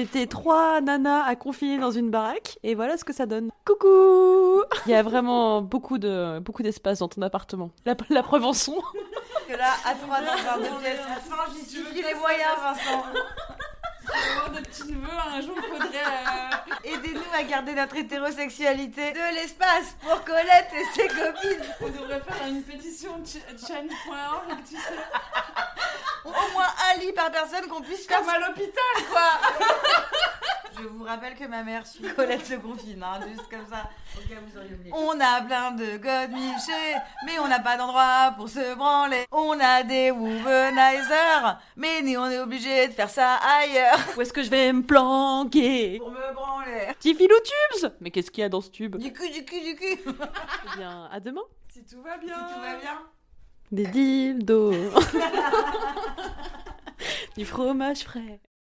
Mettez trois nanas à confiner dans une baraque et voilà ce que ça donne. Coucou Il y a vraiment beaucoup de beaucoup d'espace dans ton appartement. La, preuve en son. que là, à trois dans de pièces, les moyens, Vincent. Avoir de petits neveux, un jour il faudrait. euh, Aidez-nous à garder notre hétérosexualité de l'espace pour Colette et ses copines. on devrait faire une pétition ch- change.org, tu sais, Au moins un lit par personne qu'on puisse faire comme à l'hôpital quoi. Je vous rappelle que ma mère suit Colette se confine, hein, juste comme ça. Vous auriez. On a plein de godemichés, mais on n'a pas d'endroit pour se branler. On a des womanizers, mais on est obligé de faire ça ailleurs. Où est-ce que je vais me planquer? Pour me branler. Petit filou tubes Mais qu'est-ce qu'il y a dans ce tube? Du cul, du cul, du cul. Eh bien, à demain. Si tout va bien. Si tout va bien. Des dildos. du fromage frais.